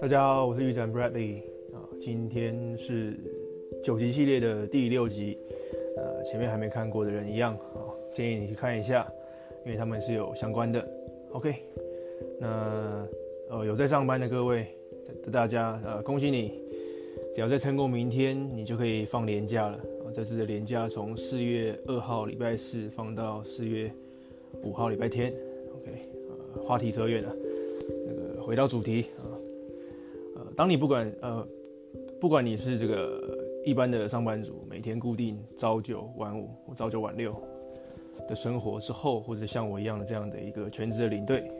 大家好，我是玉展 Bradley 啊，今天是九集系列的第六集，呃，前面还没看过的人一样啊，建议你去看一下，因为他们是有相关的。OK，那呃有在上班的各位的大家呃恭喜你，只要再撑过明天，你就可以放年假了。这次的年假从四月二号礼拜四放到四月五号礼拜天。OK，呃，话题扯远了，那个回到主题啊。呃当你不管呃，不管你是这个一般的上班族，每天固定朝九晚五或朝九晚六的生活之后，或者像我一样的这样的一个全职的领队，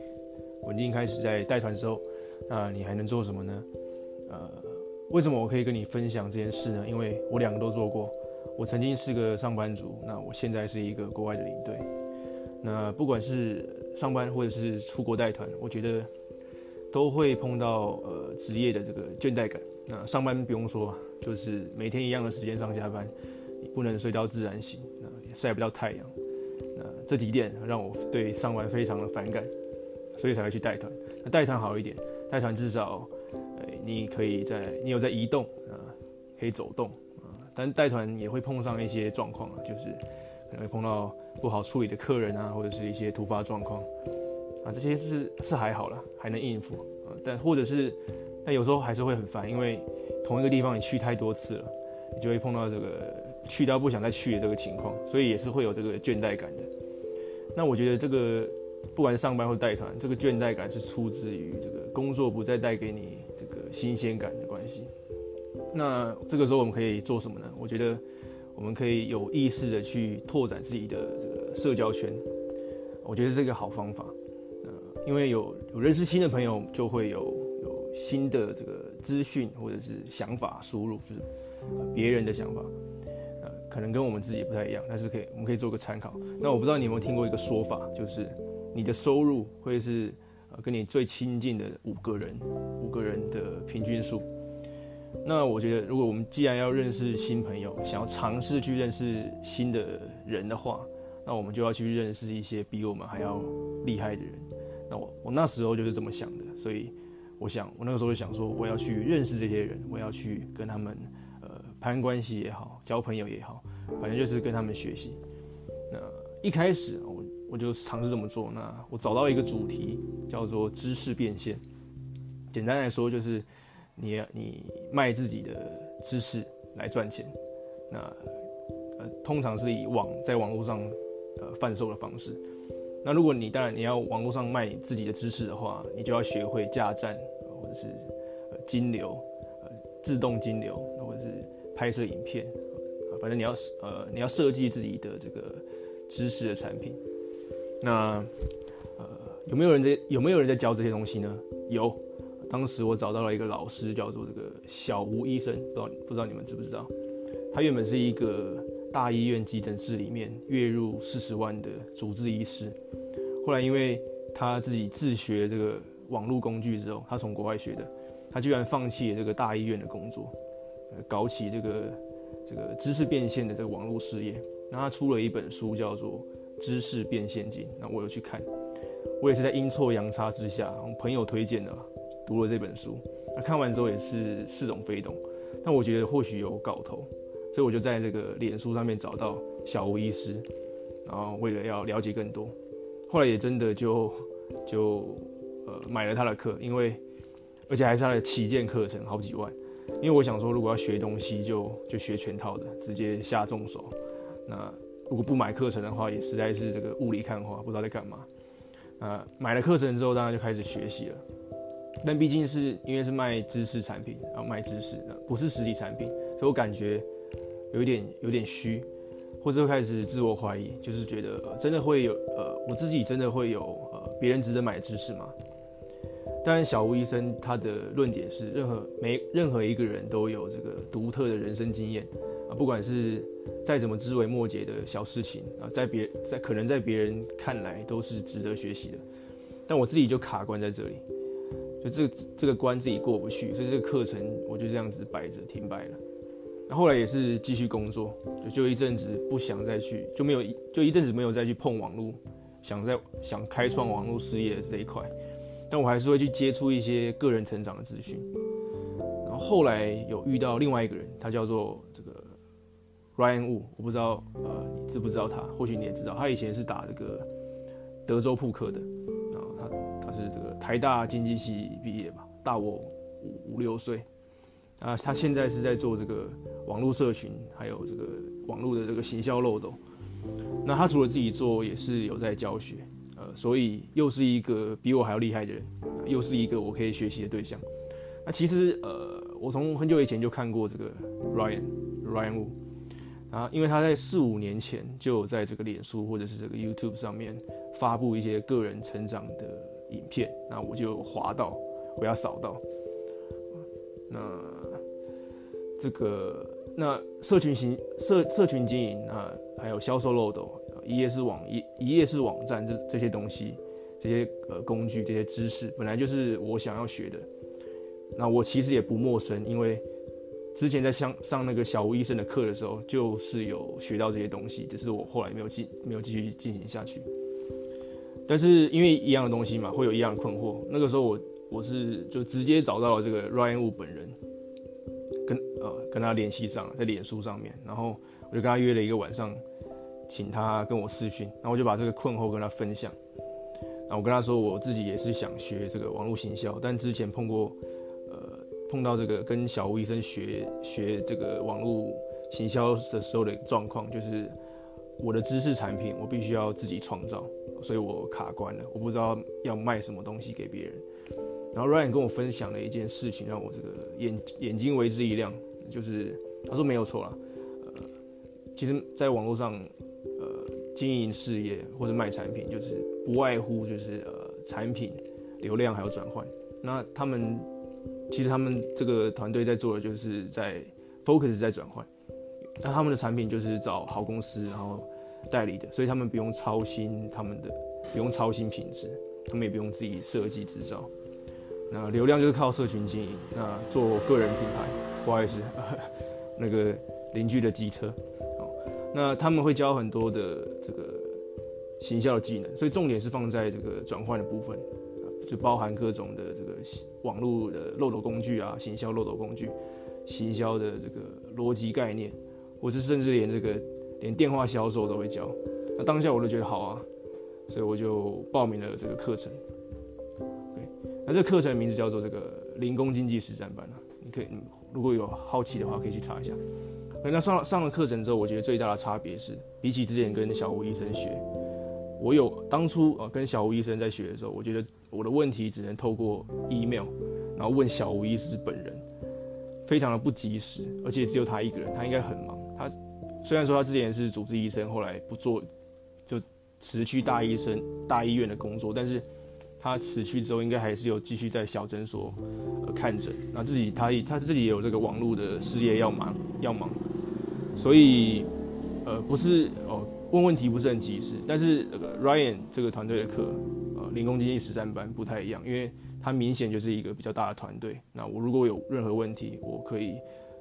稳定开始在带团之后，那你还能做什么呢？呃，为什么我可以跟你分享这件事呢？因为我两个都做过，我曾经是个上班族，那我现在是一个国外的领队。那不管是上班或者是出国带团，我觉得。都会碰到呃职业的这个倦怠感。那上班不用说，就是每天一样的时间上下班，你不能睡到自然醒，那也晒不到太阳。那这几点让我对上班非常的反感，所以才会去带团。那带团好一点，带团至少，呃，你可以在你有在移动啊，可以走动啊。但带团也会碰上一些状况啊，就是可能会碰到不好处理的客人啊，或者是一些突发状况。啊，这些是是还好啦，还能应付啊。但或者是，但有时候还是会很烦，因为同一个地方你去太多次了，你就会碰到这个去到不想再去的这个情况，所以也是会有这个倦怠感的。那我觉得这个不管是上班或带团，这个倦怠感是出自于这个工作不再带给你这个新鲜感的关系。那这个时候我们可以做什么呢？我觉得我们可以有意识的去拓展自己的这个社交圈，我觉得是一个好方法。呃因为有有认识新的朋友，就会有有新的这个资讯或者是想法输入，就是别人的想法，呃，可能跟我们自己不太一样，但是可以我们可以做个参考。那我不知道你有没有听过一个说法，就是你的收入会是呃跟你最亲近的五个人五个人的平均数。那我觉得，如果我们既然要认识新朋友，想要尝试去认识新的人的话，那我们就要去认识一些比我们还要厉害的人。那我我那时候就是这么想的，所以我想我那个时候就想说，我要去认识这些人，我要去跟他们呃攀关系也好，交朋友也好，反正就是跟他们学习。那一开始我我就尝试这么做。那我找到一个主题叫做知识变现，简单来说就是你你卖自己的知识来赚钱。那呃通常是以网在网络上呃贩售的方式。那如果你当然你要网络上卖你自己的知识的话，你就要学会架站，或者是呃金流，呃自动金流，或者是拍摄影片，反正你要呃你要设计自己的这个知识的产品。那呃有没有人在有没有人在教这些东西呢？有，当时我找到了一个老师，叫做这个小吴医生，不知道不知道你们知不知道？他原本是一个。大医院急诊室里面月入四十万的主治医师，后来因为他自己自学这个网络工具之后，他从国外学的，他居然放弃了这个大医院的工作，搞起这个这个知识变现的这个网络事业。那他出了一本书叫做《知识变现经》，那我有去看，我也是在阴错阳差之下，朋友推荐的读了这本书。那看完之后也是似懂非懂，但我觉得或许有搞头。所以我就在这个脸书上面找到小吴医师，然后为了要了解更多，后来也真的就就呃买了他的课，因为而且还是他的旗舰课程，好几万。因为我想说，如果要学东西就，就学全套的，直接下重手。那如果不买课程的话，也实在是这个雾里看花，不知道在干嘛。呃，买了课程之后，当然就开始学习了。但毕竟是因为是卖知识产品，然后卖知识，不是实体产品，所以我感觉。有一点有点虚，或者开始自我怀疑，就是觉得真的会有呃，我自己真的会有呃，别人值得买知识吗？当然，小吴医生他的论点是，任何每任何一个人都有这个独特的人生经验啊，不管是再怎么枝微末节的小事情啊，在别在可能在别人看来都是值得学习的，但我自己就卡关在这里，就这这个关自己过不去，所以这个课程我就这样子摆着停摆了。那后来也是继续工作，就就一阵子不想再去，就没有就一阵子没有再去碰网络想在想开创网络事业这一块，但我还是会去接触一些个人成长的资讯。然后后来有遇到另外一个人，他叫做这个 Ryan Wu，我不知道呃你知不知道他？或许你也知道，他以前是打这个德州扑克的，是这个台大经济系毕业吧，大我五五六岁。啊，他现在是在做这个网络社群，还有这个网络的这个行销漏斗。那他除了自己做，也是有在教学，呃，所以又是一个比我还要厉害的人，又是一个我可以学习的对象。那其实，呃，我从很久以前就看过这个 Ryan Ryan Wu，啊，因为他在四五年前就有在这个脸书或者是这个 YouTube 上面发布一些个人成长的影片，那我就滑到，我要扫到，那。这个那社群型社社群经营啊，还有销售漏斗，一页式网一一页式网站这这些东西，这些呃工具这些知识，本来就是我想要学的。那我其实也不陌生，因为之前在上上那个小吴医生的课的时候，就是有学到这些东西，只是我后来没有继没有继续进行下去。但是因为一样的东西嘛，会有一样的困惑。那个时候我我是就直接找到了这个 Ryan Wu 本人。跟呃跟他联系上，在脸书上面，然后我就跟他约了一个晚上，请他跟我视讯，然后我就把这个困惑跟他分享。然后我跟他说，我自己也是想学这个网络行销，但之前碰过呃碰到这个跟小吴医生学学这个网络行销的时候的状况，就是我的知识产品我必须要自己创造，所以我卡关了，我不知道要卖什么东西给别人。然后 Ryan 跟我分享了一件事情，让我这个眼眼睛为之一亮，就是他说没有错啦，呃，其实在网络上，呃，经营事业或者卖产品，就是不外乎就是呃产品、流量还有转换。那他们其实他们这个团队在做的就是在 focus 在转换，那他们的产品就是找好公司然后代理的，所以他们不用操心他们的，不用操心品质，他们也不用自己设计制造。那流量就是靠社群经营，那做个人品牌，不好意思，那个邻居的机车，哦，那他们会教很多的这个行销的技能，所以重点是放在这个转换的部分，就包含各种的这个网络的漏斗工具啊，行销漏斗工具，行销的这个逻辑概念，或是甚至连这个连电话销售都会教。那当下我都觉得好啊，所以我就报名了这个课程。对那这课程名字叫做这个零工经济实战班啊，你可以，如果有好奇的话，可以去查一下。那上了上了课程之后，我觉得最大的差别是，比起之前跟小吴医生学，我有当初啊跟小吴医生在学的时候，我觉得我的问题只能透过 email，然后问小吴医师本人，非常的不及时，而且只有他一个人，他应该很忙。他虽然说他之前是主治医生，后来不做，就辞去大医生大医院的工作，但是。他辞去之后，应该还是有继续在小诊所呃看诊。那自己他他自己也有这个网络的事业要忙要忙，所以呃不是哦问问题不是很及时。但是那个 Ryan 这个团队的课，呃零工经济实战班不太一样，因为他明显就是一个比较大的团队。那我如果有任何问题，我可以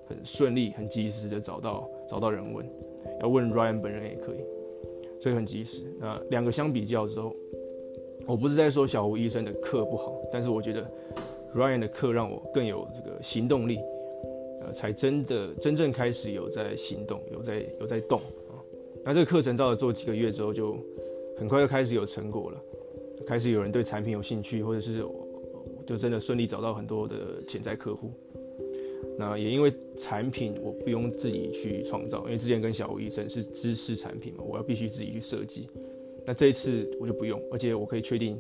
很顺利、很及时的找到找到人问，要问 Ryan 本人也可以，所以很及时。那两个相比较之后。我不是在说小吴医生的课不好，但是我觉得 Ryan 的课让我更有这个行动力，呃，才真的真正开始有在行动，有在有在动啊。那这个课程照着做几个月之后，就很快就开始有成果了，开始有人对产品有兴趣，或者是就真的顺利找到很多的潜在客户。那也因为产品我不用自己去创造，因为之前跟小吴医生是知识产品嘛，我要必须自己去设计。那这一次我就不用，而且我可以确定，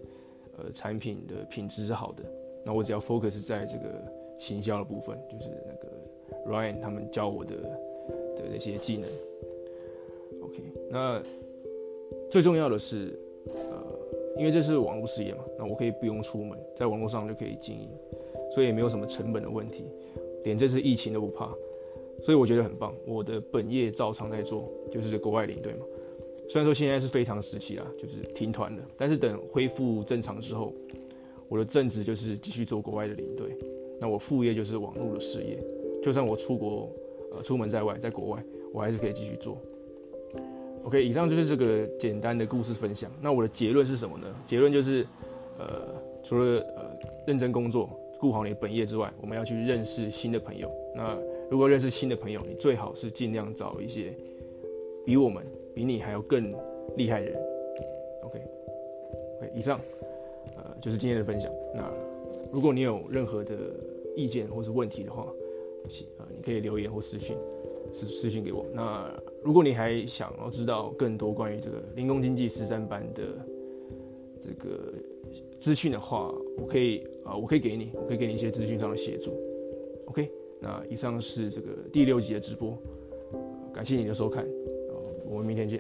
呃，产品的品质是好的。那我只要 focus 在这个行销的部分，就是那个 Ryan 他们教我的的那些技能。OK，那最重要的是，呃，因为这是网络事业嘛，那我可以不用出门，在网络上就可以经营，所以也没有什么成本的问题，连这次疫情都不怕，所以我觉得很棒。我的本业照常在做，就是国外领队嘛。虽然说现在是非常时期啦，就是停团了，但是等恢复正常之后，我的正职就是继续做国外的领队，那我副业就是网络的事业。就算我出国，呃，出门在外，在国外，我还是可以继续做。OK，以上就是这个简单的故事分享。那我的结论是什么呢？结论就是，呃，除了呃认真工作、顾好你的本业之外，我们要去认识新的朋友。那如果认识新的朋友，你最好是尽量找一些比我们、比你还要更厉害的人。OK，OK，以上，呃，就是今天的分享。那如果你有任何的意见或是问题的话，呃，你可以留言或私信，私私信给我。那如果你还想要知道更多关于这个零工经济实战班的这个资讯的话，我可以啊、我可以给你，我可以给你一些资讯上的协助。OK，那以上是这个第六集的直播，感谢你的收看，我们明天见。